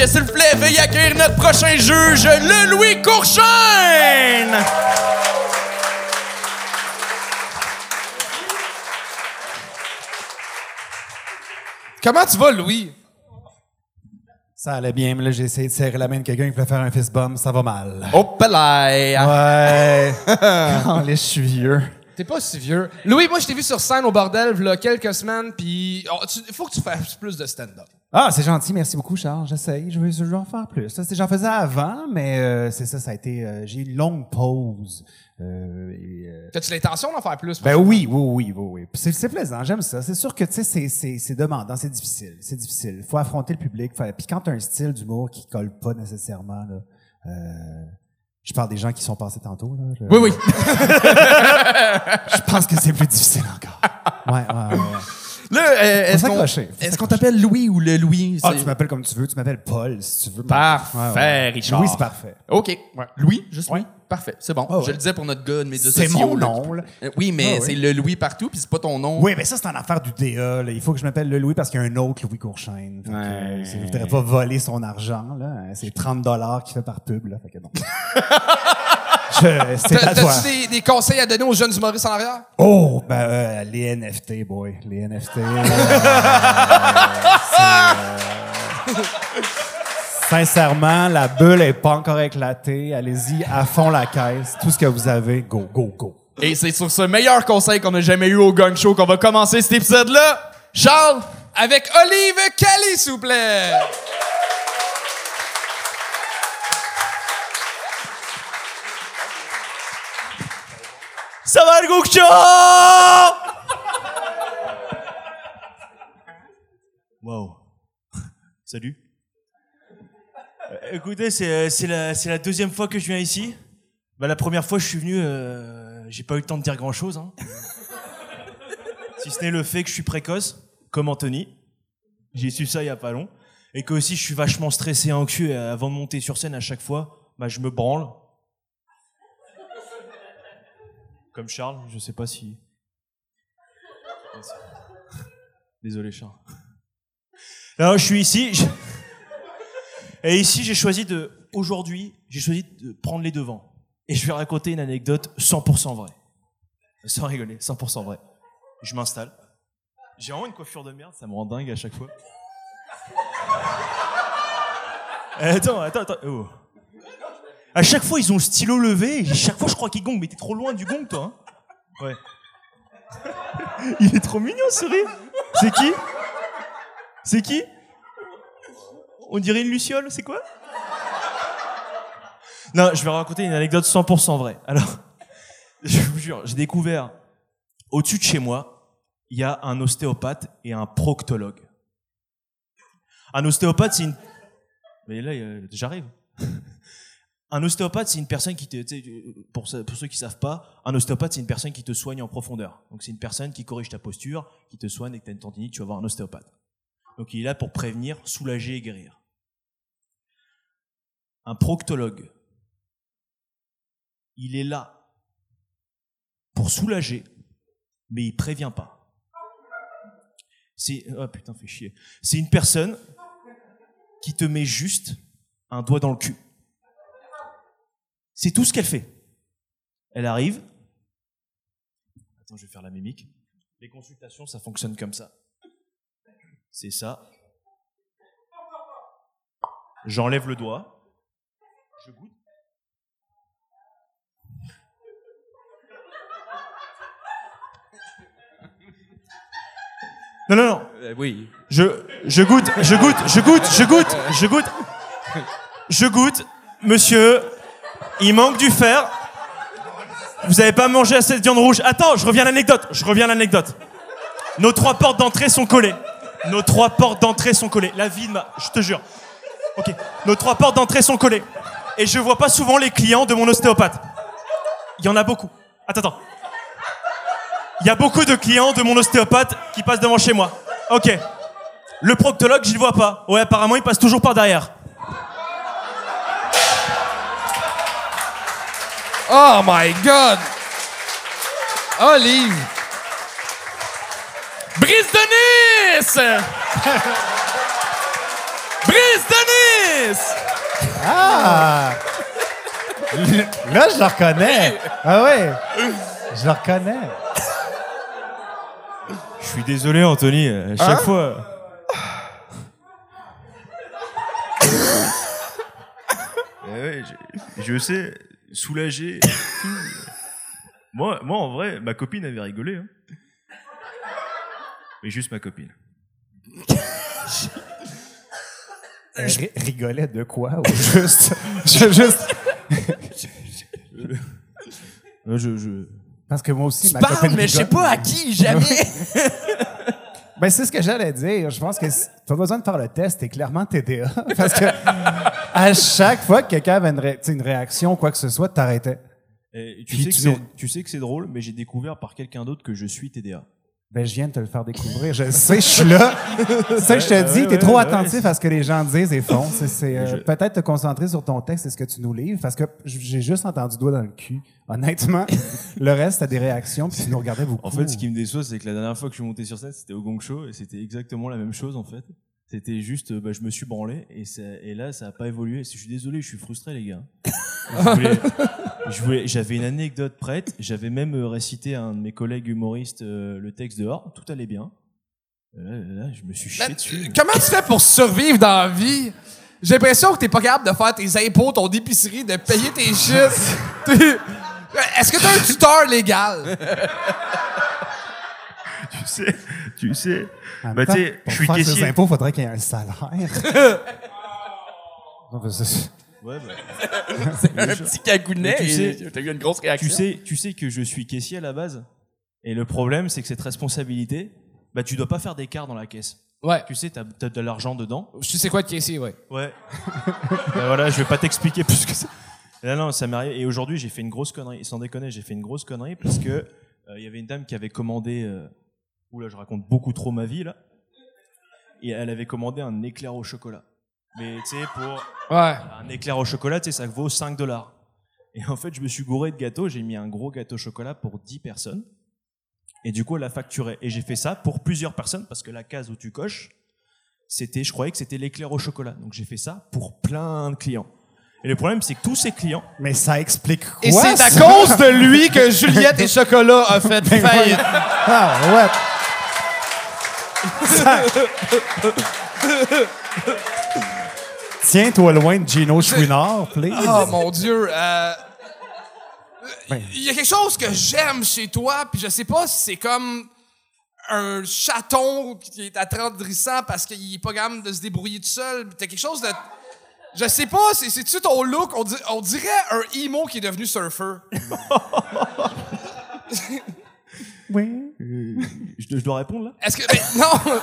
que, s'il vous plaît, veuillez accueillir notre prochain juge, le Louis Courchaine! Comment tu vas, Louis? Ça allait bien, mais là, j'ai essayé de serrer la main de quelqu'un qui voulait faire un fist bump. Ça va mal. Oh! Ouais. Quand je suis vieux. T'es pas si vieux. Louis, moi, je t'ai vu sur scène au bordel, il y a quelques semaines, puis il faut que tu fasses plus de stand-up. Ah, c'est gentil. Merci beaucoup, Charles. J'essaye. Je vais, je vais en faire plus. Ça, c'est- J'en faisais avant, mais euh, c'est ça, ça a été... euh, j'ai eu une longue pause. Euh, et, euh, T'as-tu l'intention d'en faire plus? ben oui, oui, oui, oui, oui. C'est, plaisant, j'aime ça. C'est sûr que, tu sais, c'est, c'est, c'est demandant, c'est difficile. C'est difficile. Il faut affronter le public. Faut- Puis quand t'as un style d'humour qui colle pas nécessairement, là, euh, je parle des gens qui sont passés tantôt. Là, je- Oui, oui. Je pense que c'est plus difficile encore. Ouais, ouais, ouais. ouais. Là, euh, est-ce qu'on t'appelle Louis ou le Louis? Ah, C'est- tu m'appelles comme tu veux. Tu m'appelles Paul, si tu veux. Parfait, Ouais, ouais. Richard. Oui, c'est parfait. OK. Louis, juste Ouais. Louis? Parfait, c'est bon. Ouais, ouais. Je le disais pour notre gars de médias C'est sociaux. mon là, nom, là. Euh, Oui, mais Ouais, ouais. c'est le Louis partout, puis c'est pas ton nom. Oui, mais ça, c'est en affaire du DA. là. Il faut que je m'appelle le Louis parce qu'il y a un autre Louis Courchaine. Que, Ouais. euh, Je voudrais pas voler son argent. là. C'est 30 dollars qu'il fait par pub. Là. Fait que non. C'est T'as- à toi. T'as-tu des, des conseils à donner aux jeunes humoristes en arrière? Oh, ben, euh, les NFT, boy. Les NFT. euh, euh, Sincèrement, la bulle est pas encore éclatée. Allez-y, à fond la caisse. Tout ce que vous avez, go, go, go. Et c'est sur ce meilleur conseil qu'on a jamais eu au Gang Show qu'on va commencer cet épisode-là. Charles, Avec Olive Cali, s'il vous plaît! Ça va le Goukcho Wow. Salut. Euh, écoutez, c'est euh, la, c'est la deuxième fois que je viens ici. Bah, la première fois, je suis venu, euh, j'ai pas eu le temps de dire grand chose. Hein. si ce n'est le fait que je suis précoce, comme Anthony. J'ai su ça il y a pas long. Et que aussi, je suis vachement stressé et anxieux et avant de monter sur scène à chaque fois. Bah, je me branle. Comme Charles, je sais pas si. Désolé, Charles. Alors, je suis ici. Et ici, j'ai choisi de. Aujourd'hui, j'ai choisi de prendre les devants. Et je vais raconter une anecdote 100% vraie. Sans rigoler, 100% vraie. Je m'installe. J'ai vraiment une coiffure de merde, ça me rend dingue à chaque fois. Eh, Attends, attends, attends. Oh. À chaque fois, ils ont le stylo levé, et chaque fois, je crois qu'ils gongent. Mais t'es trop loin du gong, toi. Hein ouais. Il est trop mignon, ce rire. C'est qui? C'est qui? On dirait une luciole, c'est quoi? Non, je vais raconter une anecdote 100% vraie. Alors, je vous jure, j'ai découvert, au-dessus de chez moi, il y a un ostéopathe et un proctologue. Un ostéopathe, c'est une... Mais là, j'arrive. Un ostéopathe, c'est une personne qui te, pour, ce- pour ceux qui savent pas, un ostéopathe, c'est une personne qui te soigne en profondeur. Donc, c'est une personne qui corrige ta posture, qui te soigne et que tu as une tendinite, tu vas voir un ostéopathe. Donc, il est là pour prévenir, soulager et guérir. Un proctologue, il est là pour soulager, mais il prévient pas. C'est, oh putain, fait chier. C'est une personne qui te met juste un doigt dans le cul. C'est tout ce qu'elle fait. Elle arrive. Attends, je vais faire la mimique. Les consultations, ça fonctionne comme ça. C'est ça. J'enlève le doigt. Je goûte. Non, non, non. Euh, oui. Je, je goûte, je goûte, je goûte, je goûte, je goûte. Je goûte, monsieur. Il manque du fer. Vous avez pas mangé assez de viande rouge. Attends, je reviens à l'anecdote. Je reviens à l'anecdote. Nos trois portes d'entrée sont collées. Nos trois portes d'entrée sont collées. La vie de ma... Je te jure. Ok. Nos trois portes d'entrée sont collées. Et je vois pas souvent les clients de mon ostéopathe. Il y en a beaucoup. Attends, attends. Il y a beaucoup de clients de mon ostéopathe qui passent devant chez moi. Ok. Le proctologue, je le vois pas. Ouais, apparemment, il passe toujours par derrière. Oh my God! Olive! Brise de Nice! Brise Denis! Denis! Ah! Là, je le reconnais. Ah ouais. Je le reconnais. Je suis désolé, Anthony. À chaque Hein? fois. Eh ouais, je, je sais, soulagé. tout. Moi, moi, en vrai, ma copine avait rigolé. Hein. Mais juste ma copine. Elle ri- rigolait de quoi? Ou juste? je- juste. Euh, Je, je... Parce que moi aussi, ma Parle, copine. mais je sais pas à qui, jamais. Ben, c'est ce que j'allais dire. Je pense que si- t'as besoin de faire le test, t'es clairement TDA. Parce que à chaque fois que quelqu'un avait une, ré- une réaction, quoi que ce soit, t'arrêtais. Et tu, sais que tu c'est, nous- tu sais que c'est drôle, mais j'ai découvert par quelqu'un d'autre que je suis TDA. Ben, je viens de te le faire découvrir. Je sais, je suis là. Ça je te Ouais, dis. ouais, T'es trop attentif à ce que les gens disent et font. C'est, euh, Je- peut-être te concentrer sur ton texte et ce que tu nous livres. Parce que j'ai juste entendu doigt dans le cul. Honnêtement, le reste, t'as des réactions puis tu nous regardais beaucoup. En fait, ce qui me déçoit, c'est que la dernière fois que je suis monté sur scène, c'était au Gong Show, et c'était exactement la même chose, en fait. C'était juste, euh, bah, je me suis branlé, et, ça- et là, ça a pas évolué. Je suis désolé, je suis frustré, les gars. Je voulais- je voulais- J'avais une anecdote prête, j'avais même euh, récité à un de mes collègues humoristes euh, le texte dehors, tout allait bien. Et Là, là, je me suis chié Ben, dessus. Comment tu fais pour survivre dans la vie? J'ai l'impression que t'es pas capable de faire tes impôts, ton épicerie, de payer tes shit. T'es- Est-ce que t'as un tuteur légal? Tu sais, tu sais. En même temps, tu sais, pour je suis faire ses caissier. impôts, faudrait qu'il y ait un salaire. Non, parce que- Ouais, bah, C'est un petit cagounet tu et sais- t'as eu une grosse réaction. tu sais, tu sais que je suis caissier à la base. Et le problème, c'est que cette responsabilité, bah, tu dois pas faire d'écart dans la caisse. Ouais. Tu sais, t'as as de l'argent dedans. Je sais quoi de caissier, ouais. Ouais. ben voilà, je vais pas t'expliquer plus que ça. Là, non, ça m'est arrivé. Et aujourd'hui, j'ai fait une grosse connerie. Sans déconner, j'ai fait une grosse connerie parce que euh, il y avait une dame qui avait commandé. Euh... Oula, je raconte beaucoup trop ma vie là. Et elle avait commandé un éclair au chocolat. Mais tu sais, pour Ouais. un éclair au chocolat, tu sais, ça vaut 5 dollars. Et en fait, je me suis gouré de gâteaux. J'ai mis un gros gâteau au chocolat pour 10 personnes. Et du coup, elle a facturé. Et j'ai fait ça pour plusieurs personnes parce que la case où tu coches, c'était, je croyais que c'était l'éclair au chocolat. Donc j'ai fait ça pour plein de clients. Et le problème, c'est que tous ces clients, Mais ça explique quoi? Et c'est à cause de lui que Juliette et Chocolat a fait faillite. Ah, ouais. Tiens-toi loin de Gino Chouinard, please. Oh mon Dieu. euh, Ben. Il y a quelque chose que j'aime chez toi, puis je sais pas si c'est comme un chaton qui est attendrissant parce qu'il est pas capable de se débrouiller tout seul. T'as quelque chose de. Je sais pas, c'est- c'est-tu ton look? On, di- on dirait un emo qui est devenu surfeur. Oui. je, je dois répondre là Est-ce que. mais non!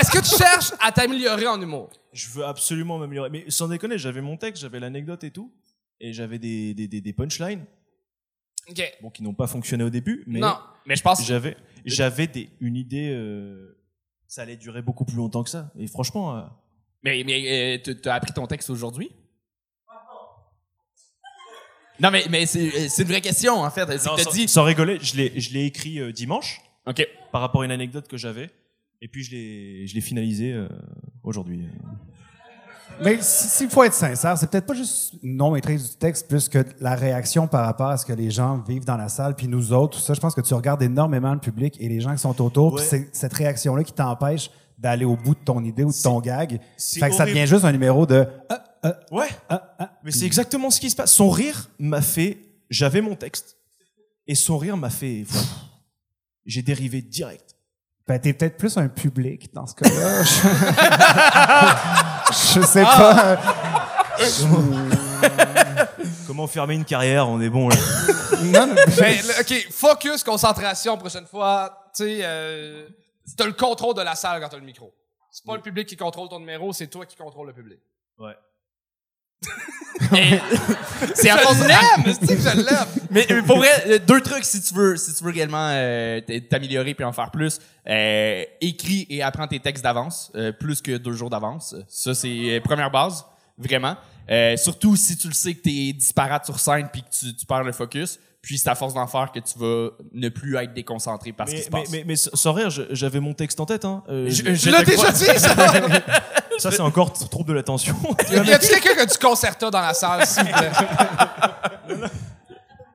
Est-ce que tu cherches à t'améliorer en humour? Je veux absolument m'améliorer. Mais sans déconner, j'avais mon texte, j'avais l'anecdote et tout. Et j'avais des, des, des, des punchlines, OK. bon, qui n'ont pas fonctionné au début. Mais Non. Mais je pense j'avais, j'avais des, une idée, euh, ça allait durer beaucoup plus longtemps que ça. Et franchement, euh, Mais, mais euh, tu- t'as appris ton texte aujourd'hui? Non, mais, mais c'est euh, c'est une vraie question, en fait. C'est non, que t'as sans, dit... sans rigoler, je l'ai, je l'ai écrit euh, dimanche OK. par rapport à une anecdote que j'avais. Et puis je l'ai, je l'ai finalisé euh, aujourd'hui. Mais si- s'il faut être sincère, c'est peut-être pas juste une non-maîtrise du texte, plus que la réaction par rapport à ce que les gens vivent dans la salle, puis nous autres, tout ça. Je pense que tu regardes énormément le public et les gens qui sont autour, puis Ouais. c'est cette réaction-là qui t'empêche d'aller au bout de ton idée ou de ton gag. Fait que ça horrible. devient juste un numéro de Ah, Ouais. ah, ah. Mais c'est exactement ce qui se passe. Son rire m'a fait. J'avais mon texte. Et son rire m'a fait. J'ai dérivé direct. Ben, t'es peut-être plus un public dans ce cas-là. Je, je sais pas. Comment fermer une carrière? On est bon là. Non, non, Ben, le- OK, focus, concentration, prochaine fois. Tu sais, euh, t'as le contrôle de la salle quand t'as le micro. C'est pas le public qui contrôle ton numéro, c'est toi qui contrôle le public. Ouais. C'est à Je force l'aime! C'est que je l'aime! Mais mais pour vrai, euh, deux trucs si tu veux, si tu veux réellement euh, t'améliorer puis en faire plus. Euh, écris et apprends tes textes d'avance, euh, plus que deux jours d'avance. Ça c'est euh, première base, vraiment. Euh, surtout si tu le sais que t'es disparate sur scène puis que tu, tu perds le focus. Puis c'est à force d'en faire que tu vas ne plus être déconcentré par ce qui Mais, se mais, passe. mais, mais sans rire, j'avais mon texte en tête. Hein. Euh, Je- je- crois- déjà dit, ça! Ça, c'est encore trouble de l'attention. Y a-tu quelqu'un qui a du concerta dans la salle, s'il vous plaît?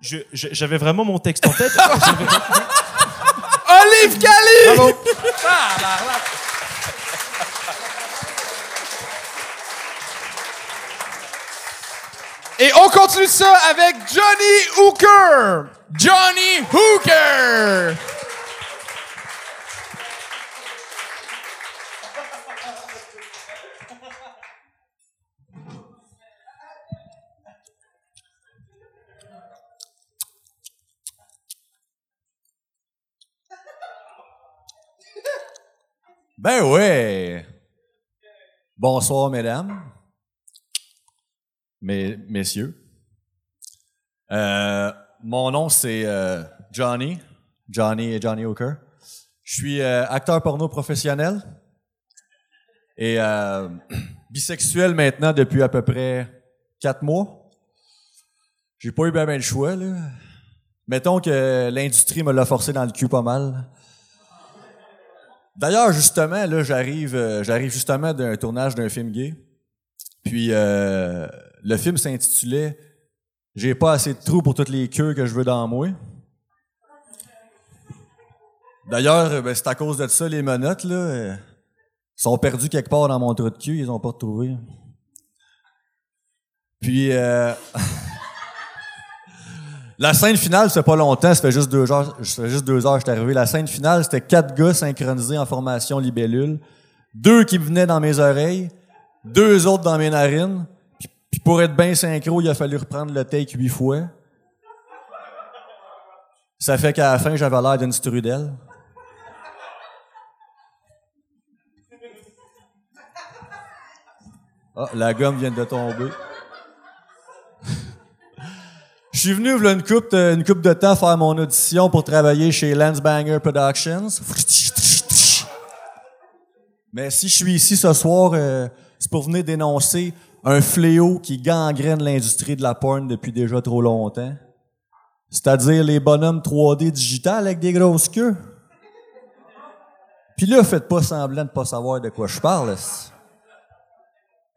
Je- je- J'avais vraiment mon texte en tête. Olive Cali! Bravo! Et on continue ça avec Johnny Hooker! Johnny Hooker! Ben ouais. Bonsoir, mesdames. Mes, messieurs. Euh, mon nom, c'est euh, Johnny. Johnny et Johnny Hooker. Je suis euh, acteur porno professionnel et euh, bisexuel maintenant depuis à peu près quatre mois. J'ai pas eu bien ben le choix, là. Mettons que l'industrie me l'a forcé dans le cul pas mal. D'ailleurs, justement, là, j'arrive, euh, j'arrive justement d'un tournage d'un film gay. Puis euh, le film s'intitulait J'ai pas assez de trous pour toutes les queues que je veux dans moi. D'ailleurs, euh, ben, c'est à cause de ça les menottes là euh, sont perdues quelque part dans mon trou de cul, ils ont pas retrouvé. Puis euh, La scène finale, c'est pas longtemps, ça fait juste deux heures, ça fait juste deux heures que je suis arrivé. La scène finale, c'était quatre gars synchronisés en formation libellule. Deux qui venaient dans mes oreilles, deux autres dans mes narines. Puis, pour être bien synchro, il a fallu reprendre le take huit fois. Ça fait qu'à la fin, j'avais l'air d'une strudel. Ah, la gomme vient de tomber. Je suis venu une coupe de, temps faire mon audition pour travailler chez Banger Productions. Mais si je suis ici ce soir, euh, c'est pour venir dénoncer un fléau qui gangrène l'industrie de la porn depuis déjà trop longtemps. C'est-à-dire les bonhommes 3D digital avec des grosses queues. Puis là, faites pas semblant de pas savoir de quoi je parle.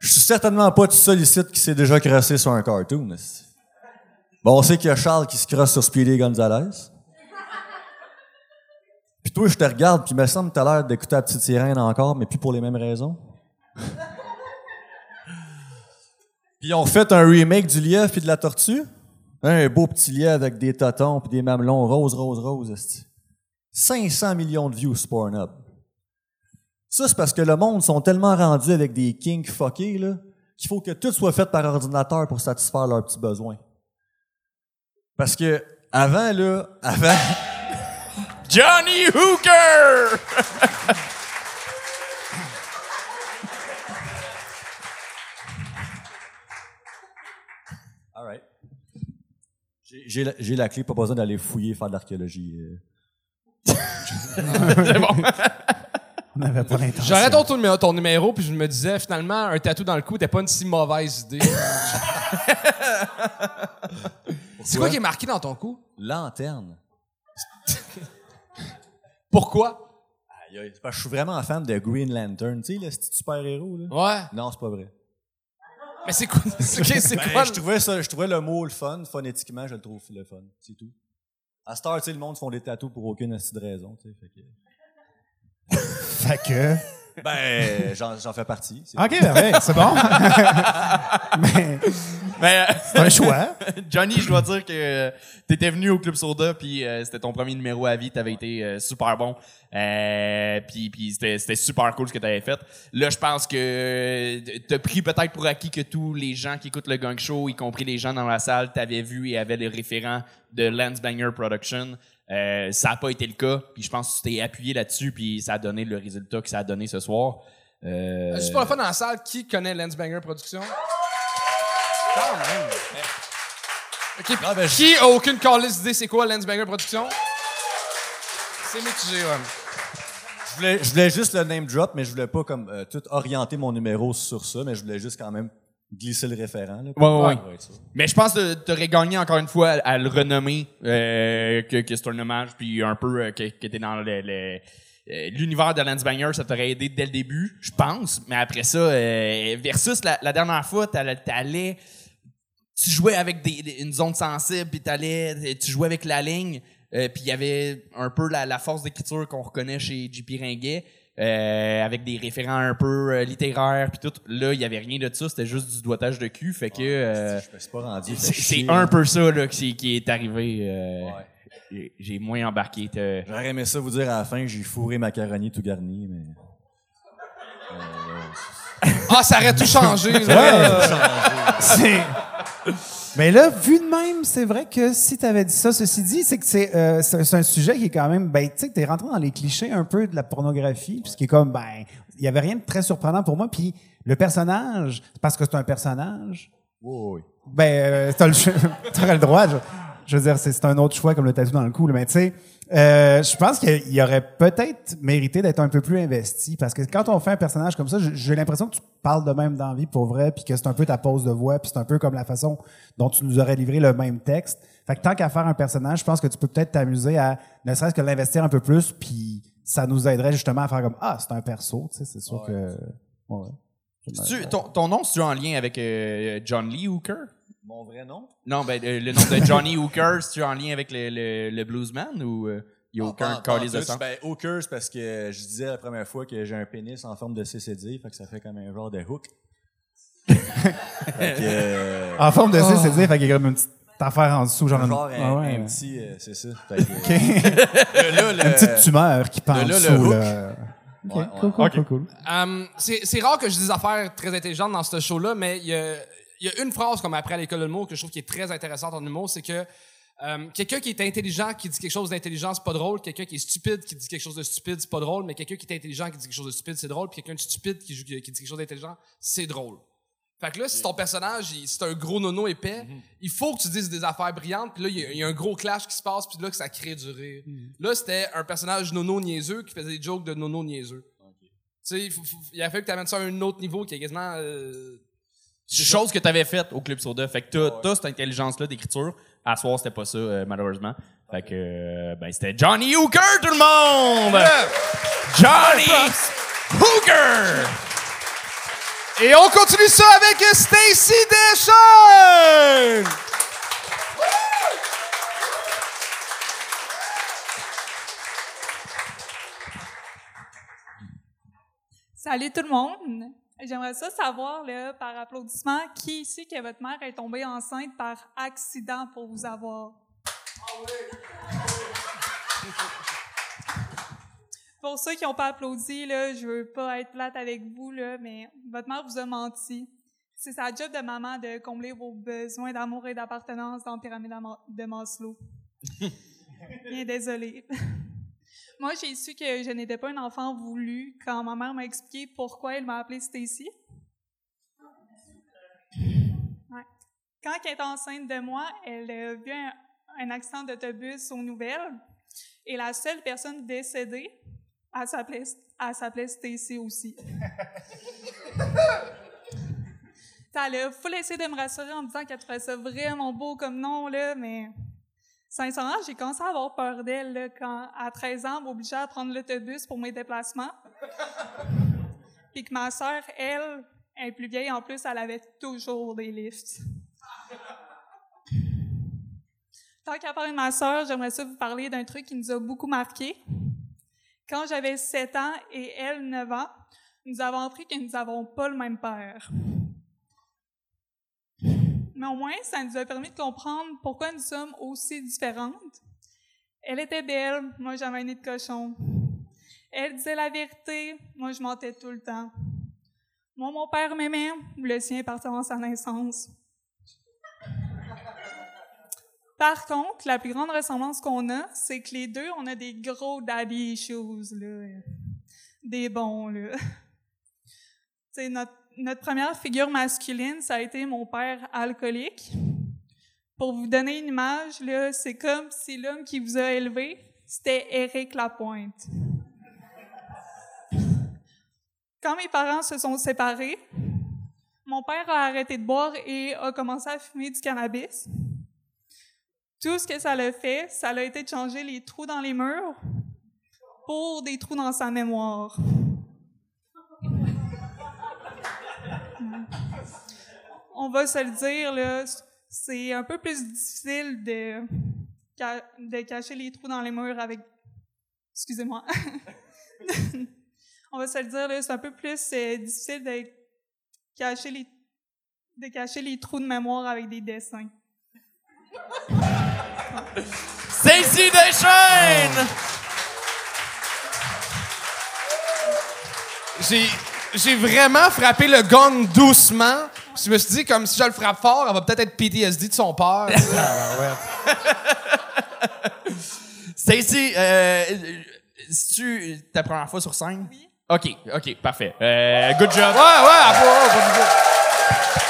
Je suis certainement pas seul ici qui s'est déjà crassé sur un cartoon. Bon, on sait qu'il y a Charles qui se crosse sur Speedy Gonzalez. Puis toi, je te regarde, puis il me semble que t'as l'air d'écouter la petite sirène encore, mais plus pour les mêmes raisons. puis ont fait un remake du lièvre puis de la tortue. Un beau petit lièvre avec des totons puis des mamelons rose, rose, rose. esti. 500 millions de views sur Pornhub. Ça, c'est parce que le monde sont tellement rendus avec des kinks fuckés, qu'il faut que tout soit fait par ordinateur pour satisfaire leurs petits besoins. Parce que avant, là, avant, Johnny Hooker! All right. J'ai- J'ai la, j'ai la clé, pas besoin d'aller fouiller, faire de l'archéologie. euh. C'est bon. On n'avait pas l'intention. J'aurais ton, ton, ton numéro, puis je me disais, finalement, un tatou dans le cou n'était pas une si mauvaise idée. C'est quoi qui est marqué dans ton cou? Lanterne. Pourquoi? Aïe, aïe, c'est parce que je suis vraiment fan de Green Lantern. Tu sais, le petit super-héros, là? Ouais. Non, c'est pas vrai. Mais c'est quoi? C'est ok, c'est Ben, quoi? je, trouvais ça, je trouvais le mot le fun, phonétiquement, je le trouve le fun. C'est tout. À cette heure, tu sais, le monde font des tatous pour aucune astuce de raison. tu sais, fait que- Fait que. Ben, j'en fais partie. OK, ben ouais, c'est bon. Mais Mais, euh, c'est un choix. Johnny, je dois dire que euh, t'étais venu au Club Soda, puis euh, c'était ton premier numéro à vie, t'avais été euh, super bon, euh, puis puis c'était super cool ce que t'avais fait. Là, je pense que t'as pris peut-être pour acquis que tous les gens qui écoutent le Gang Show, y compris les gens dans la salle, t'avaient vu et avaient le référent de Lance Banger Production. Euh, ça a pas été le cas, puis je pense que tu t'es appuyé là-dessus, puis ça a donné le résultat que ça a donné ce soir. Euh, Juste pour la fin dans la salle, qui connaît Lensbanger Productions? Quand même. Ah, ben, Qui a aucune calice d'idée c'est quoi Lensbanger Productions? C'est mitigé, ouais. Je voulais, je voulais juste le name drop, mais je voulais pas comme euh, tout orienter mon numéro sur ça, mais je voulais juste quand même glisser le référent. Là, Ouais, ouais, ouais. Mais je pense que t'aurais gagné encore une fois à, à le renommer, euh, que, que c'est un hommage, puis un peu euh, que, que t'es dans le, le- euh, l'univers de Lance Banger, ça t'aurait aidé dès le début, je pense. Mais après ça, euh, versus la, la dernière fois, t'allais, t'allais- tu jouais avec des, des- une zone sensible, puis t'allais, tu jouais avec la ligne, euh, puis il y avait un peu la, la force d'écriture qu'on reconnaît chez JP Ringuet, euh, avec des référents un peu euh, littéraires, puis tout. Là, il y avait rien de ça, c'était juste du doigtage de cul, fait que euh, Je me suis pas rendu. c'est, un peu ça là, qui, qui est arrivé. euh, Ouais. j'ai- moins embarqué. J'aurais aimé ça vous dire à la fin j'ai fourré macaroni tout garni, mais. Ah, ça aurait tout changé. là. C'est- Mais là, vu de même, c'est vrai que si tu avais dit ça, ceci dit, c'est que c'est euh, un sujet qui est quand même, ben, tu sais, t'es rentré dans les clichés un peu de la pornographie, puis ce qui est comme, ben, il y avait rien de très surprenant pour moi, puis le personnage, parce que c'est un personnage, Oui, oui. ben, euh, t'as le, t'aurais le droit. Je, je veux dire, c'est c'est un autre choix comme le tatou dans le cou. là, Mais tu sais, euh, je pense qu'il aurait peut-être mérité d'être un peu plus investi parce que quand on fait un personnage comme ça, j'ai- l'impression que tu parles de même d'envie pour vrai, puis que c'est un peu ta pose de voix, puis c'est un peu comme la façon dont tu nous aurais livré le même texte. Fait que tant qu'à faire un personnage, je pense que tu peux peut-être t'amuser à ne serait-ce que l'investir un peu plus, puis ça nous aiderait justement à faire comme ah c'est un perso, tu sais, c'est sûr que ouais. C'est-tu- ton, ton nom, c'est-tu en lien avec euh, John Lee Hooker? Mon vrai nom? Non, ben, euh, le nom de Johnny Hooker, c'est-tu en lien avec le, le, le bluesman ou il n'y a aucun Ah, pas- calice de sang? Ben, Hooker, c'est parce que je disais la première fois que j'ai un pénis en forme de CCD, fait que ça fait comme un genre de hook. fait que, euh, En forme de C, c'est dire, fait qu'il y a comme une petite affaire en dessous, genre, un genre un, Ah ouais. un petit, euh, c'est ça. Fait que, là, le- une petite tumeur qui pend en le dessous, hook. là. OK, Ouais, ouais. cool, cool, cool, cool. Um, c'est c'est rare que je dise des affaires très intelligentes dans ce show-là, mais il y a, il y a une phrase comme après à l'école de l'humour que je trouve qui est très intéressante en humour, c'est que um, quelqu'un qui est intelligent qui dit quelque chose d'intelligent, c'est pas drôle. Quelqu'un qui est stupide qui dit quelque chose de stupide, c'est pas drôle. Mais quelqu'un qui est intelligent qui dit quelque chose de stupide, c'est drôle. Puis quelqu'un de stupide qui, dit quelque chose d'intelligent, c'est drôle. Fait que là, si ton personnage, c'est un gros nono épais, il faut que tu dises des affaires brillantes, puis là, il y a- il y, a un gros clash qui se passe, puis là, que ça crée du rire. Là, c'était un personnage nono niaiseux qui faisait des jokes de nono niaiseux. Tu sais, il a fallu que tu amènes ça à un autre niveau qui est quasiment. euh, chose que tu avais faite au Club Soda. Fait que t'as, cette intelligence-là d'écriture. À soir, c'était pas ça, euh, malheureusement. Fait que, euh, ben, c'était Johnny Hooker, tout le monde! Johnny Hooker! Et on continue ça avec Stacy Deschamps! Salut tout le monde. J'aimerais ça savoir, là, par applaudissement, qui ici que votre mère est tombée enceinte par accident pour vous avoir? Pour ceux qui n'ont pas applaudi, là, je veux pas être plate avec vous, là, mais votre mère vous a menti. C'est sa job de maman de combler vos besoins d'amour et d'appartenance dans pyramide de Maslow. Bien désolée. Moi, j'ai su que je n'étais pas un enfant voulu quand ma mère m'a expliqué pourquoi elle m'a appelée Stacy. Ouais. Quand elle était enceinte de moi, elle a vu un, un accident d'autobus aux nouvelles et la seule personne décédée, elle s'appelait, elle s'appelait Stacy aussi. Elle a full essayé de me rassurer en me disant qu'elle trouvait ça vraiment beau comme nom, là, mais Sincèrement, j'ai commencé à avoir peur d'elle quand, à 13 ans, m'obligeait à prendre l'autobus pour mes déplacements. Puis que ma sœur, elle, elle est plus vieille en plus, elle avait toujours des lifts. Tant qu'à parler de ma sœur, j'aimerais ça vous parler d'un truc qui nous a beaucoup marqué. Quand j'avais 7 ans et elle 9 ans, nous avons appris que nous n'avons pas le même père. Mais au moins, ça nous a permis de comprendre pourquoi nous sommes aussi différentes. Elle était belle, moi j'avais un nez de cochon. Elle disait la vérité, moi je mentais tout le temps. Moi, mon père m'aimait, le sien est parti avant sa naissance. Par contre, la plus grande ressemblance qu'on a, c'est que les deux, on a des gros daddy issues, là. Des bons, là. Sais, notre, notre première figure masculine, ça a été mon père alcoolique. Pour vous donner une image, là, c'est comme si l'homme qui vous a élevé, c'était Éric Lapointe. Quand mes parents se sont séparés, mon père a arrêté de boire et a commencé à fumer du cannabis. Tout ce que ça l'a fait, ça a été de changer les trous dans les murs pour des trous dans sa mémoire. On va se le dire, là, c'est un peu plus difficile de, de cacher les trous dans les murs avec... Excusez-moi. On va se le dire, c'est un peu plus euh, difficile de cacher les de cacher les trous de mémoire avec des dessins. Deschaines! J'ai, j'ai vraiment frappé le gong doucement. Puis Je me suis dit, comme si je le frappe fort, elle va peut-être être PTSD de son père. Stacy, euh, si tu ta première fois sur scène? Oui. OK, OK, parfait. Euh, good job. ouais, ouais, à tout.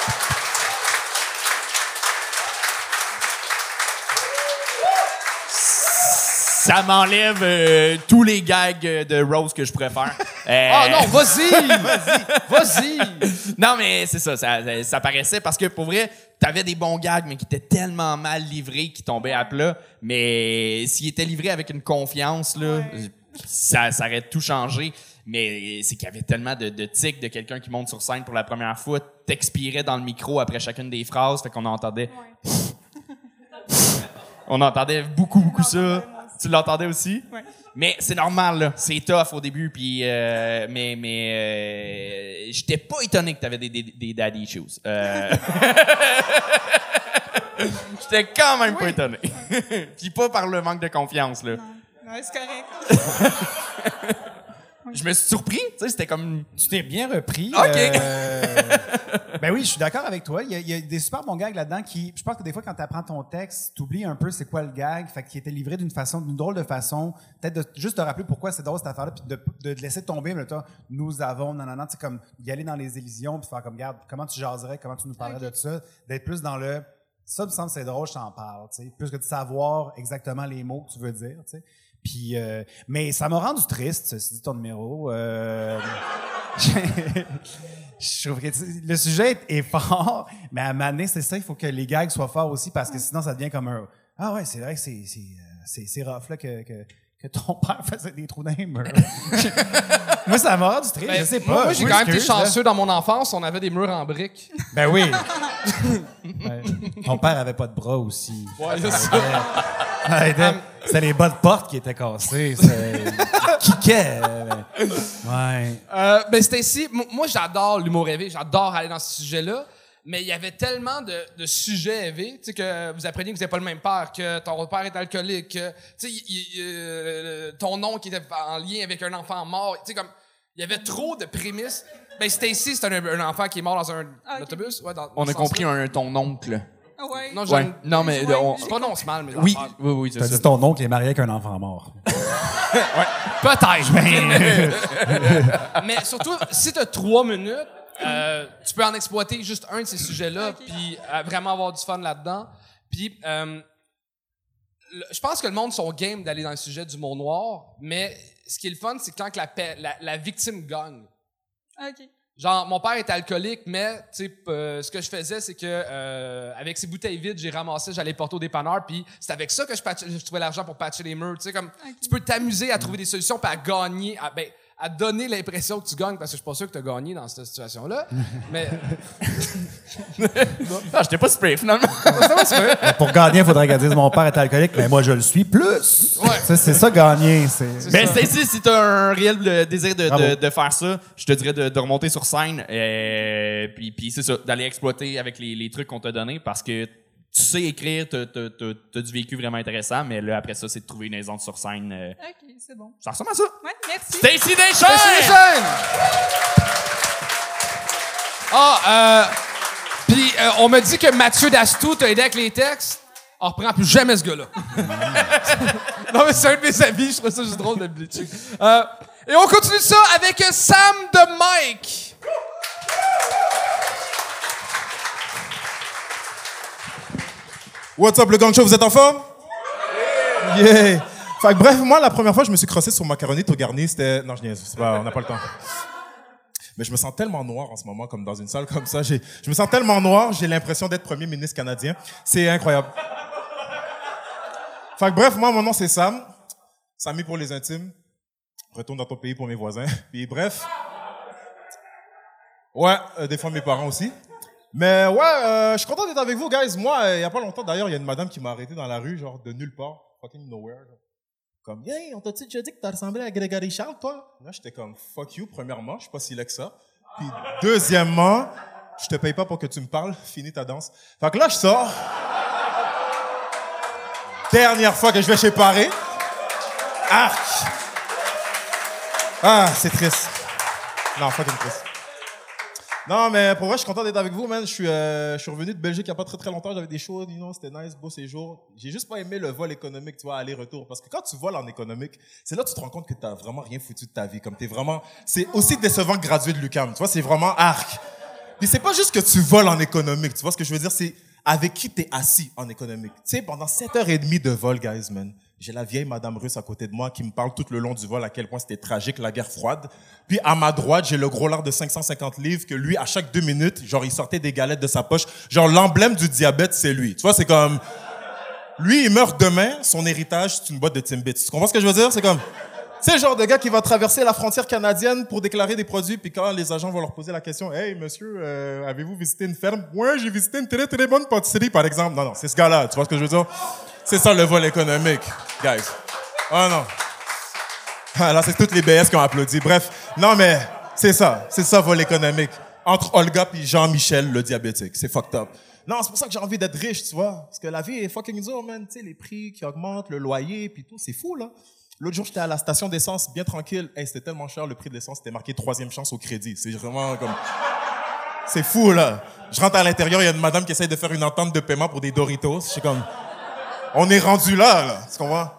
Ça m'enlève euh, tous les gags de Rose que je pourrais faire. Euh, Ah non, vas-y! vas-y! Non, mais c'est ça, ça, ça- paraissait parce que pour vrai, t'avais des bons gags, mais qui étaient tellement mal livrés qu'ils tombaient à plat. Mais s'ils étaient livrés avec une confiance, là, Ouais. ça, ça aurait tout changé. Mais c'est qu'il y avait tellement de, de tics de quelqu'un qui monte sur scène pour la première fois, t'expirais dans le micro après chacune des phrases, fait qu'on entendait, Ouais. on entendait beaucoup, beaucoup ça. Tu l'entendais aussi? Ouais. Mais c'est normal, là. C'est tough au début, puis euh, mais mais euh, j'étais pas étonné que t'avais des, des, des daddy issues. Euh, j'étais quand même pas étonné. puis pas par le manque de confiance, là. Non, c'est correct. Je me suis surpris, tu sais, c'était comme Tu t'es bien repris. OK. Euh, ben oui, je suis d'accord avec toi. Il y, a, il y a des super bons gags là-dedans qui. Je pense que des fois, quand tu apprends ton texte, tu oublies un peu c'est quoi le gag. Fait qu'il était livré d'une façon, d'une drôle de façon. Peut-être de juste te rappeler pourquoi c'est drôle cette affaire-là, puis de, de te laisser tomber. Mais toi, nous avons, non, non, non, tu sais, comme d'y aller dans les illusions, puis faire comme, regarde, comment tu jaserais, comment tu nous parlerais de ça. D'être plus dans le. Ça me semble que c'est drôle, je t'en parle, tu sais. Plus que de savoir exactement les mots que tu veux dire, tu sais. Puis, euh, mais ça m'a rendu triste, ceci dit, ton numéro. Euh, je trouve que le sujet est, fort, mais à donné, c'est ça, il faut que les gags soient forts aussi, parce que sinon, ça devient comme un... Ah ouais, c'est vrai que c'est, c'est, euh, c'est, rough, là, que, que, que ton père faisait des trous dans les murs. moi, ça m'a rendu triste, je sais pas. Ben, Moi, j'ai quand même été là. chanceux dans mon enfance. On avait des murs en briques. Ben oui. Ton père avait pas de bras aussi. Ouais, c'est ça. Aidait. C'était les bas de porte qui étaient cassés. Mais- Ouais. Euh, ben moi j'adore l'humour rêvé, j'adore aller dans ce sujet-là, mais il y avait tellement de, de sujets rêvés, tu sais que vous appreniez que vous n'avez pas le même père, que ton père est alcoolique, que tu sais il- il- euh, ton oncle qui était en lien avec un enfant mort, tu sais comme il y avait trop de prémices. Ben Stacy, c'est un, un enfant qui est mort dans un Ah, autobus, ouais, dans, dans on a compris un, ton oncle. Ah ouais? Non, j'ai Ouais. Non mais Ouais. on- je prononce mal mes oui, oui oui, c'est T'as ça. dit ton oncle est marié avec un enfant mort. Peut-être. Mais surtout, si tu as trois minutes, euh, tu peux en exploiter juste un de ces sujets-là, Ok. puis euh, vraiment avoir du fun là-dedans. Puis, euh, je pense que le monde sont game d'aller dans le sujet du mot noir, mais ce qui est le fun, c'est quand que la, la, la victime gagne. OK. Genre, mon père est alcoolique, mais sais, euh, ce que je faisais, c'est que euh, avec ces bouteilles vides, j'ai ramassé, j'allais porter au dépanneur, puis c'est avec ça que je, patchais- je trouvais l'argent pour patcher les murs. Tu sais, comme tu peux t'amuser à trouver des solutions, puis à gagner, à, ben, à donner l'impression que tu gagnes, parce que je suis pas sûr que tu as gagné dans cette situation-là. mais Ah, j'étais pas super finalement. Mais pour gagner, il faudrait qu'elle dise mon père est alcoolique, mais moi je le suis plus. Ouais. Ça, c'est ça gagner. C'est... Ben, Stacy, si t'as un réel euh, désir de, de, de faire ça, je te dirais de, de remonter sur scène, euh, puis, puis c'est ça, d'aller exploiter avec les, les trucs qu'on t'a donnés, parce que tu sais écrire, t'as, t'as, t'as, t'as du vécu vraiment intéressant, mais là, après ça, c'est de trouver une aisance sur scène. euh, OK, c'est bon. ça ressemble à ça. Ouais, merci. Stacy Stacy Deschamps! Deschênes! Ah, euh, puis euh, on me dit que Mathieu Dastou t'a aidé avec les textes. On reprend plus jamais ce gars-là. non, mais c'est un de mes amis, je trouve ça juste drôle de bleacher. Euh, et on continue ça avec Sam de Mike. What's up, le gang show, vous êtes en forme? Yeah! Que bref, moi, la première fois, je me suis crossé sur macaroni tout garni, c'était... Non, je niaise, c'est pas, on n'a pas le temps. Mais je me sens tellement noir en ce moment, comme dans une salle comme ça. J'ai- Je me sens tellement noir, j'ai l'impression d'être premier ministre canadien. C'est incroyable. Que bref, moi, mon nom, c'est Sam. Samy pour les intimes. retourne dans ton pays pour mes voisins. Puis bref. Ouais, euh, des fois mes parents aussi. Mais ouais, euh, je suis content d'être avec vous, guys. Moi, euh, il y a pas longtemps, d'ailleurs, il y a une madame qui m'a arrêté dans la rue, genre de nulle part, fucking nowhere. genre. Comme, hey, on t'a-tu dit que t'as ressemblé à Grégory Charles, toi? Là, j'étais comme, fuck you, premièrement, je suis pas si laid que ça. Puis deuxièmement, je te paye pas pour que tu me parles, finis ta danse. Fait que là, je sors. Dernière fois que je vais chez Paris. Arc! Ah, c'est triste. Non, fucking triste. Non, mais pour vrai, je suis content d'être avec vous, man. Je suis, euh, je suis revenu de Belgique il n'y a pas très très longtemps. J'avais des shows, you know, c'était nice, beau séjour. J'ai juste pas aimé le vol économique, tu vois, aller-retour. Parce que quand tu voles en économique, c'est là que tu te rends compte que t'as vraiment rien foutu de ta vie. Comme t'es vraiment, c'est aussi décevant que gradué de l'UQAM. Tu vois, c'est vraiment arc. Puis c'est pas juste que tu voles en économique. Tu vois ce que je veux dire? C'est avec qui t'es assis en économique. Tu sais, pendant 7h30 de vol, guys, man. J'ai la vieille madame russe à côté de moi qui me parle tout le long du vol à quel point c'était tragique la guerre froide. Puis à ma droite, j'ai le gros lard de 550 livres que lui, à chaque deux minutes, genre, il sortait des galettes de sa poche. Genre, l'emblème du diabète, c'est lui. Tu vois, c'est comme... Lui, il meurt demain, son héritage, c'est une boîte de Timbits. Tu comprends ce que je veux dire? C'est comme... C'est le genre de gars qui va traverser la frontière canadienne pour déclarer des produits, puis quand les agents vont leur poser la question, Hey, monsieur, euh, avez-vous visité une ferme? Ouais, j'ai visité une très très bonne pâtisserie, par exemple. Non, non, c'est ce gars-là. Tu vois ce que je veux dire? C'est ça le vol économique, guys. Oh non. Ah, là, c'est toutes les BS qui ont applaudi. Bref, non, mais c'est ça. C'est ça, vol économique. Entre Olga et Jean-Michel, le diabétique. C'est fucked up. Non, c'est pour ça que j'ai envie d'être riche, tu vois. Parce que la vie est fucking dure, man. Tu sais, les prix qui augmentent, le loyer, puis tout, c'est fou, là. L'autre jour, j'étais à la station d'essence, bien tranquille. Hey, c'était tellement cher, le prix de l'essence. C'était marqué troisième chance au crédit. C'est vraiment comme... C'est fou, là. Je rentre à l'intérieur, il y a une madame qui essaye de faire une entente de paiement pour des Doritos. Je suis comme... On est rendu là, là. Tu comprends?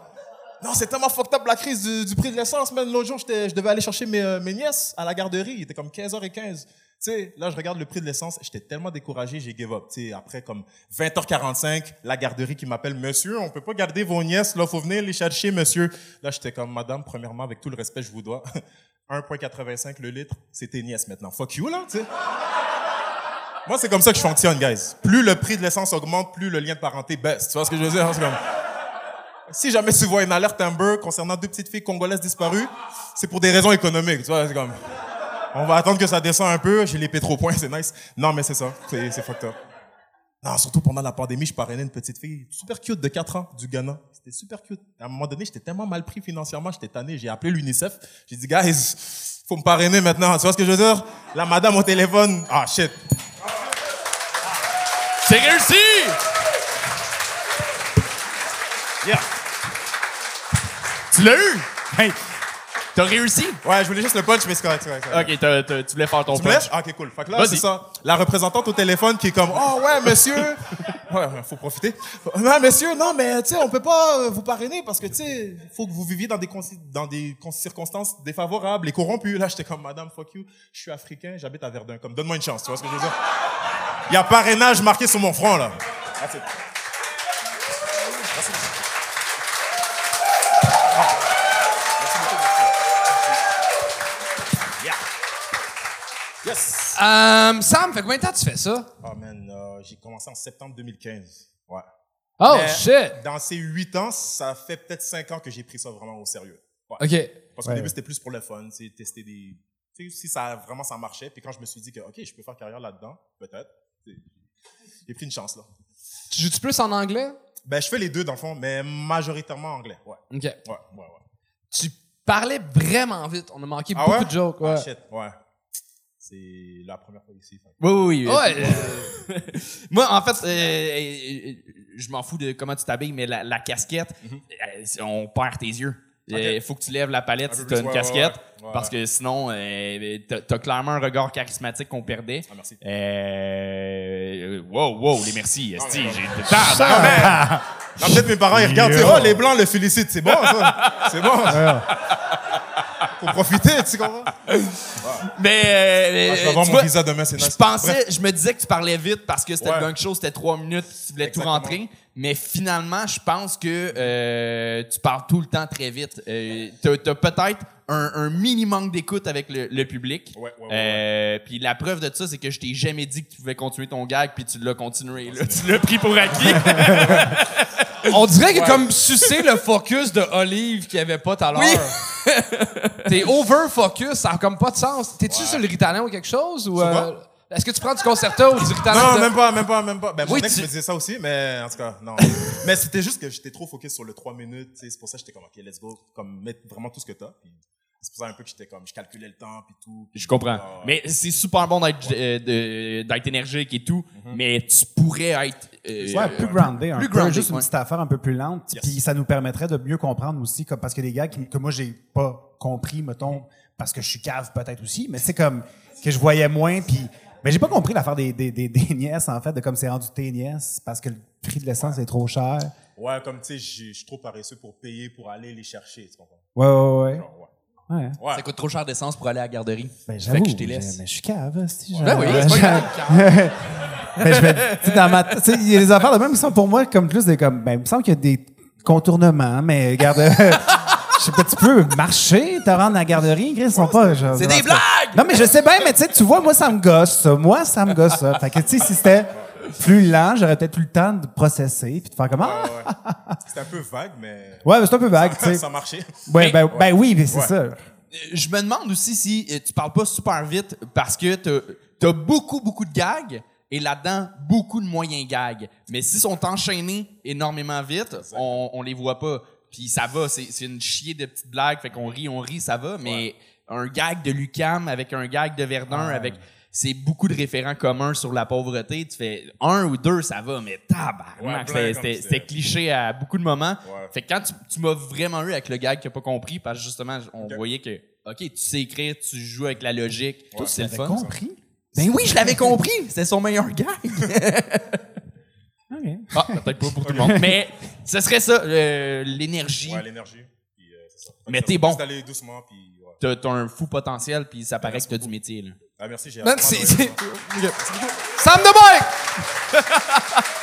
Non, c'est tellement fucked up la crise du, prix de l'essence, man. L'autre jour, je devais aller chercher mes, euh, mes nièces à la garderie. Il était comme 15h15. Tu sais, là, je regarde le prix de l'essence. J'étais tellement découragé, j'ai give up. Tu sais, après, comme 20h45, la garderie qui m'appelle, monsieur, on peut pas garder vos nièces, là, faut venir les chercher, monsieur. Là, j'étais comme, madame, premièrement, avec tout le respect, je vous dois. 1,85 le litre, c'est tes nièces maintenant. Fuck you, là, tu sais. Moi, c'est comme ça que je fonctionne, guys. Plus le prix de l'essence augmente, plus le lien de parenté baisse. Tu vois ce que je veux dire? Comme... Si jamais tu vois une alerte Amber concernant deux petites filles congolaises disparues, c'est pour des raisons économiques. Tu vois, c'est comme... On va attendre que ça descende un peu. J'ai les pétropoints, c'est nice. Non, mais c'est ça. C'est, c'est. Non, surtout pendant la pandémie, je parrainais une petite fille super cute de 4 ans du Ghana. C'était super cute. À un moment donné, j'étais tellement mal pris financièrement, j'étais tanné. J'ai appelé l'UNICEF. J'ai dit, guys, faut me parrainer maintenant. Tu vois ce que je veux dire? La madame au téléphone. Ah, shit. C'est réussi! Yeah. Tu l'as eu! Hey! T'as réussi? Ouais, je voulais juste le punch, mais c'est correct. Ok, tu voulais faire ton Tu punch. Ah, ok, cool. Fait que là, c'est ça. La représentante au téléphone qui est comme, oh ouais, monsieur. Ouais, faut profiter. Non, monsieur, non, mais tu sais, on peut pas euh, vous parrainer parce que tu sais, faut que vous viviez dans des, dans des con- circonstances défavorables et corrompues. Là, j'étais comme, madame, fuck you. Je suis africain, j'habite à Verdun. Comme, donne-moi une chance, tu vois ce que je veux dire? Il y a parrainage marqué sur mon front, là. That's it. Yes! Euh, Sam, fait combien de temps tu fais ça? Oh man, euh, j'ai commencé en septembre 2015. Ouais. Oh, Mais shit! Dans ces huit ans, ça fait peut-être cinq ans que j'ai pris ça vraiment au sérieux. Ouais. OK. Parce qu'au Ouais. début, c'était plus pour le fun, c'est tester des. Tu sais, si ça vraiment ça marchait. Puis quand je me suis dit que, OK, je peux faire carrière là-dedans, peut-être, j'ai pris une chance là. Tu joues-tu plus en anglais? Ben, je fais les deux dans le fond, mais majoritairement anglais. Ouais, OK. ouais, ouais. ouais. Tu parlais vraiment vite. On a manqué Ah beaucoup ouais? de jokes. Ah, Ouais. shit, ouais. C'est la première fois ici. fait Oui, oui, oui. Ouais, Euh, Moi, en fait, euh, euh, euh, je m'en fous de comment tu t'habilles, mais la, la casquette, euh, on perd tes yeux. Il faut que tu lèves la palette Un si t'as plus, une ouais, casquette, ouais, ouais. parce que sinon, euh, t'as- t'as clairement un regard charismatique qu'on perdait. Ah, merci. Euh, wow, wow, les merci. esti, mais- j'ai Non, peut-être mes parents, ils regardent, tu oh, les blancs le félicitent. C'est bon, ça. C'est bon. Faut profiter, tu comprends? Mais euh, Ah, je vais euh, avoir tu mon vois, visa demain, c'est Je nice. pensais, Bref. je me disais que tu parlais vite parce que c'était gang show, c'était trois minutes, tu voulais Exactement. tout rentrer. Mais finalement, je pense que euh, tu parles tout le temps très vite. Euh, t'as, t'as peut-être un, un mini manque d'écoute avec le, le public. Ouais, ouais, ouais, Euh, Puis la preuve de ça, c'est que je t'ai jamais dit que tu pouvais continuer ton gag, puis tu l'as continué. Là. Tu l'as pris pour acquis. On dirait que comme sucer le focus de Olive qu'il n'y avait pas tout à l'heure. T'es over focus, ça a comme pas de sens. T'es-tu sur le Ritalin ou quelque chose? Ou, euh? Est-ce que tu prends du concerto ou du Ritalin? Non, de- même pas, même pas, même pas. Ben, mon Oui, ex tu- me disait ça aussi, mais en tout cas, non. mais c'était juste que j'étais trop focus sur le 3 minutes, tu sais, c'est pour ça que j'étais comme, OK, let's go, comme, mettre vraiment tout ce que t'as. Puis c'est pour ça un peu que j'étais comme, je calculais le temps, puis tout. puis- Je comprends. Mais c'est super bon d'être euh, de- d'être énergique et tout, mais tu pourrais être euh, Ouais, plus groundé, un plus peu, groundé, juste une ouais. petite affaire un peu plus lente, Yes. puis ça nous permettrait de mieux comprendre aussi, comme, parce que des gars qui, que moi j'ai pas compris, mettons, parce que je suis cave peut-être aussi, mais c'est comme que je voyais moins, puis mais j'ai pas compris l'affaire des, des, des, des nièces en fait, de comme c'est rendu tes nièces parce que le prix de l'essence est trop cher. Ouais, comme, tu sais, je suis trop paresseux pour payer, pour aller les chercher, tu comprends? Ouais, ouais, ouais. Genre, ouais. Ouais. Ouais. Ça coûte trop cher d'essence pour aller à la garderie. Ben, fait j'avoue, que je te laisse. mais je suis cave, si Ben oui, c'est pas grave. Ben, je sais, dans ma, tu sais, il y a des affaires de même qui sont pour moi comme plus des comme, ben, il me semble qu'il y a des contournements, mais regarde, je sais pas, tu peux marcher, te rendre à la garderie, Chris, ils sont pas, genre, C'est des blagues! Non, mais je sais bien, mais tu sais, tu vois, moi, ça me gosse, ça. Moi, ça me gosse, ça. Fait que, tu sais, si c'était plus lent, j'aurais peut-être eu le temps de processer puis de faire comme, ah! Ouais, ouais. C'était un peu vague, mais. Ouais, mais c'est un peu vague, tu sais. ça marchait. Ouais, ben, ben oui, mais c'est Ouais. ça. Euh, Je me demande aussi si euh, tu parles pas super vite parce que t'as as beaucoup, beaucoup de gags et là-dedans, beaucoup de moyens gags. Mais s'ils sont enchaînés énormément vite, on, on les voit pas. Puis ça va, c'est une chier de petites blagues, fait qu'on rit, on rit, ça va. Mais un gag de Lucam avec un gag de Verdun, avec c'est beaucoup de référents communs sur la pauvreté. Tu fais un ou deux, ça va, mais Ouais, tabarnak, plein c'était- cliché à beaucoup de moments. Ouais. Fait que quand tu, tu m'as vraiment eu avec le gag qui a pas compris, parce que justement, on voyait que, OK, tu sais écrire, tu joues avec la logique, tout, c'est le fun. compris? Ben oui, je l'avais compris. C'était son meilleur gag. OK. ah, peut-être pas pour tout le monde. Mais ce serait ça, euh, l'énergie. Ouais, l'énergie. Puis, euh, c'est ça. Fait Mais que t'es bon. juste doucement, puis, ouais. T'as t'as un fou potentiel, puis ça paraît que t'as du métier. Là. Ah, merci, j'ai c'est-. Sam de Mike!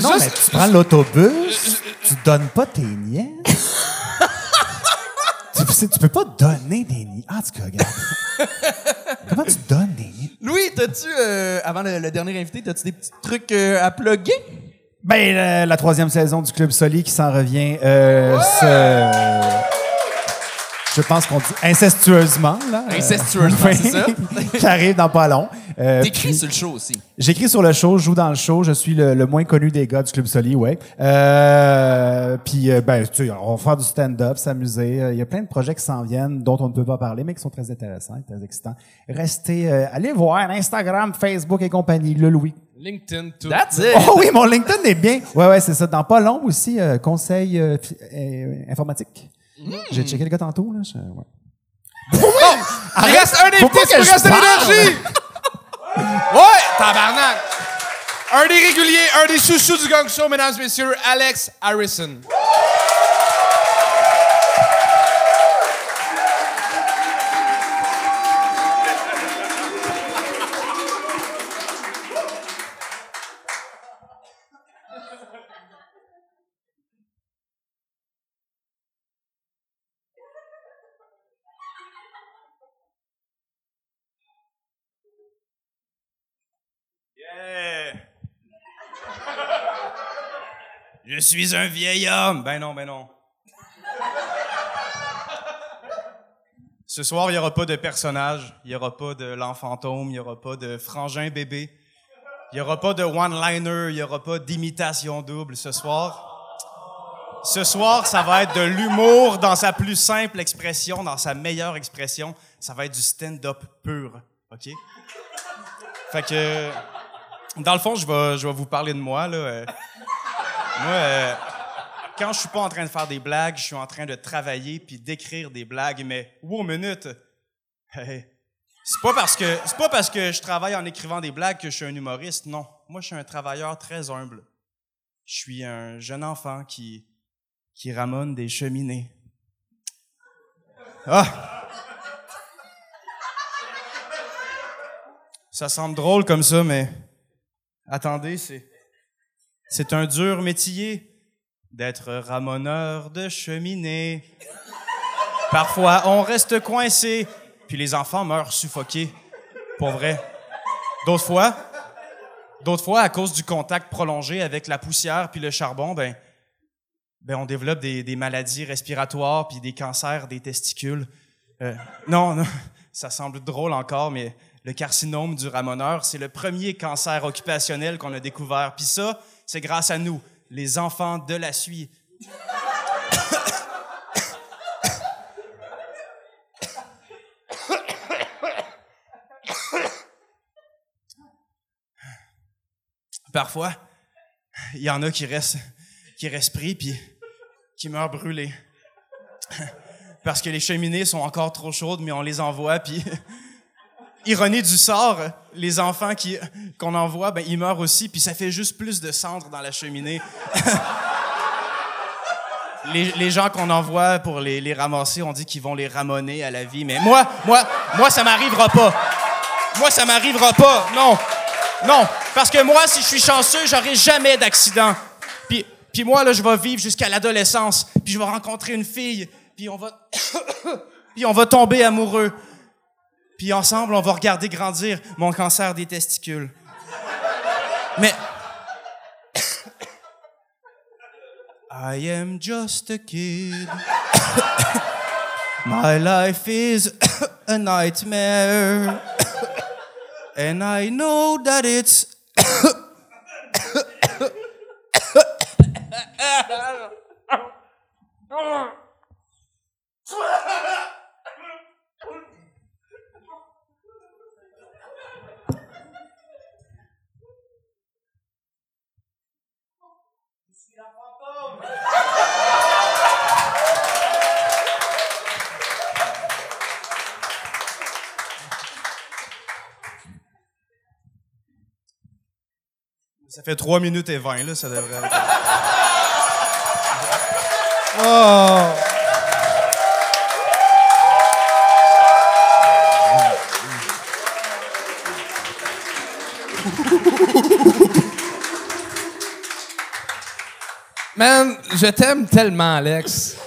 Non, mais tu prends l'autobus, tu donnes pas tes nièces. tu, peux pas donner des nièces. Ah, en tout cas, regarde. Comment tu donnes t'as-tu, euh, avant le, le dernier invité, t'as-tu des petits trucs euh, à plugger? Ben, la, la troisième saison du Club Soli qui s'en revient. Euh, ce- je pense qu'on dit incestueusement, là. Euh, Incestueusement, c'est ça? qui arrive dans pas long. Euh, T'écris sur le show aussi. J'écris sur le show, je joue dans le show, je suis le, le moins connu des gars du Club Soli, ouais. Euh, puis, euh, ben, tu sais, on va faire du stand-up, s'amuser. Euh, Il y a plein de projets qui s'en viennent, dont on ne peut pas parler, mais qui sont très intéressants, et très excitants. Restez, euh, allez voir Instagram, Facebook et compagnie, le Louis. LinkedIn, tout. That's it! Oh oui, mon LinkedIn est bien. Ouais, ouais, c'est ça. Dans pas long aussi, euh, conseil euh, informatique. J'ai checké le gars tantôt, là. je- ouais. Il reste un invité, je rester parle. l'énergie! ouais, tabarnak! Un des réguliers, un des chouchous du gang show, mesdames et messieurs, Alex Harrison. Je suis un vieil homme. Ben non, ben non. Ce soir, il n'y aura pas de personnage, il n'y aura pas de l'enfantôme, il n'y aura pas de frangin bébé, il n'y aura pas de one-liner, il n'y aura pas d'imitation double ce soir. Ce soir, ça va être de l'humour dans sa plus simple expression, dans sa meilleure expression. Ça va être du stand-up pur, OK? Fait que, dans le fond, je vais, je vais vous parler de moi, là. Moi, euh, quand je suis pas en train de faire des blagues, je suis en train de travailler puis d'écrire des blagues. Mais wow, minute, Hey, c'est pas parce que c'est pas parce que je travaille en écrivant des blagues que je suis un humoriste. Non, moi je suis un travailleur très humble. Je suis un jeune enfant qui qui ramone des cheminées. Ah. Ça semble drôle comme ça, mais Attendez, c'est. C'est un dur métier d'être ramoneur de cheminée. Parfois, on reste coincé, puis les enfants meurent suffoqués. Pour vrai. D'autres fois, d'autres fois, à cause du contact prolongé avec la poussière puis le charbon, ben, ben on développe des, maladies respiratoires puis des cancers des testicules. Euh, non, non, ça semble drôle encore, mais le carcinome du ramoneur, c'est le premier cancer occupationnel qu'on a découvert. Puis ça, c'est grâce à nous, les enfants de la suie. Parfois, il y en a qui restent, qui restent pris puis qui meurent brûlés. Parce que les cheminées sont encore trop chaudes, mais on les envoie puis ironie du sort, les enfants qui qu'on envoie, ben ils meurent aussi, puis ça fait juste plus de cendres dans la cheminée. les, les gens qu'on envoie pour les, les ramasser, on dit qu'ils vont les ramoner à la vie, mais moi, moi, moi, ça m'arrivera pas. Moi, ça m'arrivera pas. Non, non, parce que moi, si je suis chanceux, j'aurai jamais d'accident. Puis, puis moi, là, je vais vivre jusqu'à l'adolescence, puis je vais rencontrer une fille, puis on va, puis on va tomber amoureux. Puis ensemble, on va regarder grandir mon cancer des testicules. Mais. I am just a kid. My life is a nightmare. And I know that it's. Ça fait 3 minutes et 20, là, ça devrait être. Man, je t'aime tellement, Alex.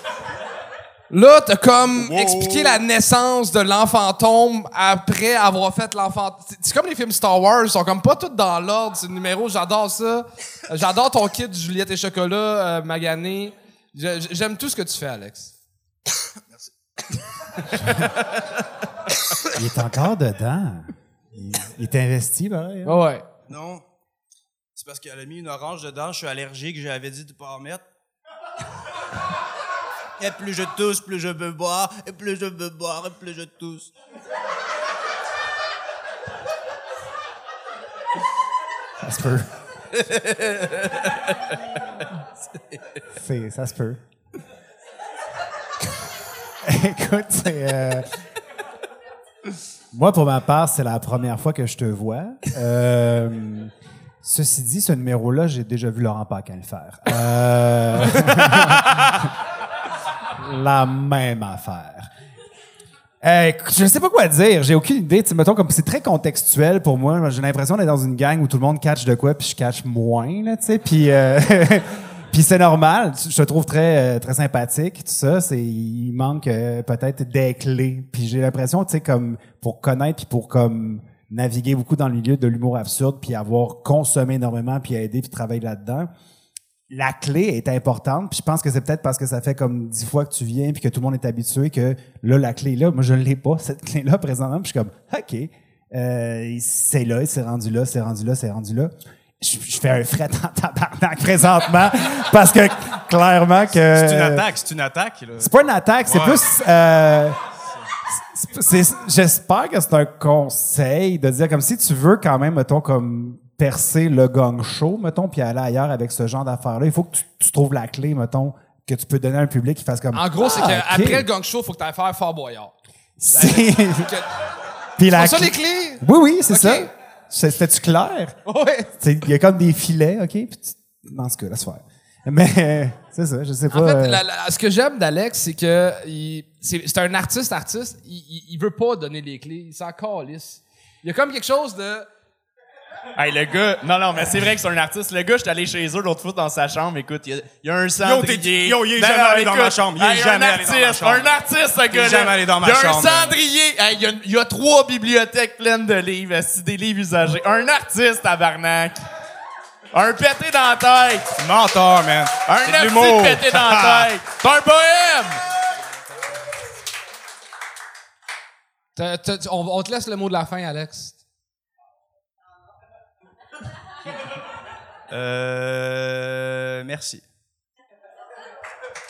Là, t'as comme expliqué la naissance de l'enfantôme après avoir fait l'enfant. C'est- comme les films Star Wars, ils sont comme pas tous dans l'ordre, c'est le numéro, j'adore ça. J'adore ton kit Juliette et chocolat, euh, magané. J'aime tout ce que tu fais, Alex. Il est encore dedans. Il, il est investi, pareil. hein? Ouais, ouais. Non. C'est parce qu'elle a mis une orange dedans, je suis allergique, j'avais dit de pas en mettre. Et plus je tousse, plus je veux boire, et plus je veux boire, et plus je tousse. Ça se peut. C'est- ça se peut. Écoute, c'est. euh, Moi, pour ma part, c'est la première fois que je te vois. Euh, Ceci dit, ce numéro-là, j'ai déjà vu Laurent Paquin le faire. Euh, la même affaire. Euh, je sais pas quoi dire. J'ai aucune idée. Tu mettons, comme c'est très contextuel pour moi. J'ai l'impression d'être dans une gang où tout le monde catch de quoi, puis je catch moins, là, tu sais. Puis, euh, puis c'est normal. Je te trouve très, euh, très sympathique, tout ça. C'est, il manque euh, peut-être des clés. Puis j'ai l'impression, tu sais, comme pour connaître, puis pour comme naviguer beaucoup dans le milieu de l'humour absurde, puis avoir consommé énormément, puis aider, puis travailler là-dedans la clé est importante. Puis je pense que c'est peut-être parce que ça fait comme dix fois que tu viens puis que tout le monde est habitué que là, la clé est là. Moi, je ne l'ai pas, cette clé-là, présentement. Puis je suis comme, OK, euh, c'est là, c'est rendu là, c'est rendu là, c'est rendu là. Je, je fais un fret en tabarnak présentement parce que clairement que... C'est une attaque, c'est une attaque. C'est pas une attaque, c'est Ouais. plus... euh, J'espère que c'est un conseil de dire comme si tu veux quand même, mettons, comme percer le gang show, mettons, puis aller ailleurs avec ce genre d'affaires-là, il faut que tu, tu trouves la clé, mettons, que tu peux donner à un public qui fasse comme... En gros, c'est Ah, qu'après le gang show, faut que tu ailles faire Fort Boyard. C'est... Que- puis la C'est ça les clés? Oui, oui, c'est Ok. ça. C'est- C'était-tu clair? C'est- Il y a comme des filets, OK? Puis tu- Dans ce cas, laisse faire. Mais c'est ça, je sais pas. En fait, euh, la- la- ce que j'aime d'Alex, c'est que il- c'est c'est un artiste artiste. Il, il, il veut pas donner les clés. Il s'en calisse. Il y a comme quelque chose de. Hey, le gars, non, non, mais c'est vrai que c'est un artiste. Le gars, j'étais allé chez eux l'autre fois dans sa chambre. Écoute, il y a, il y a un cendrier. t'es- yo, il est Non, jamais non, allé dans écoute, ma chambre. Il est hey, jamais un allé dans ma artiste, chambre. Un artiste, ce gars-là. jamais allé dans ma Il y a chambre, un cendrier. Hey, il, y a, il y a trois bibliothèques pleines de livres, esti, des livres usagés. Un artiste, tabarnak. Un pété dans la tête. Menteur, man. Un C'est de esti l'humour. de pété dans la tête. C'est un poème. T'as- t'as- on, on te laisse le mot de la fin, Alex. Euh. Merci.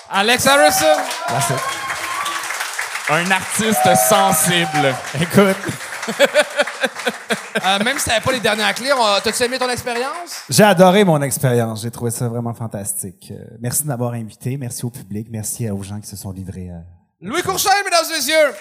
Alex Harrison! Un artiste sensible. Écoute, Euh, même si t'avais pas les dernières clés, on- t'as-tu aimé ton expérience? j'ai adoré mon expérience. J'ai trouvé ça vraiment fantastique. Euh, merci de m'avoir invité. Merci au public. Merci aux gens qui se sont livrés. à- Louis Courchain, mesdames et messieurs!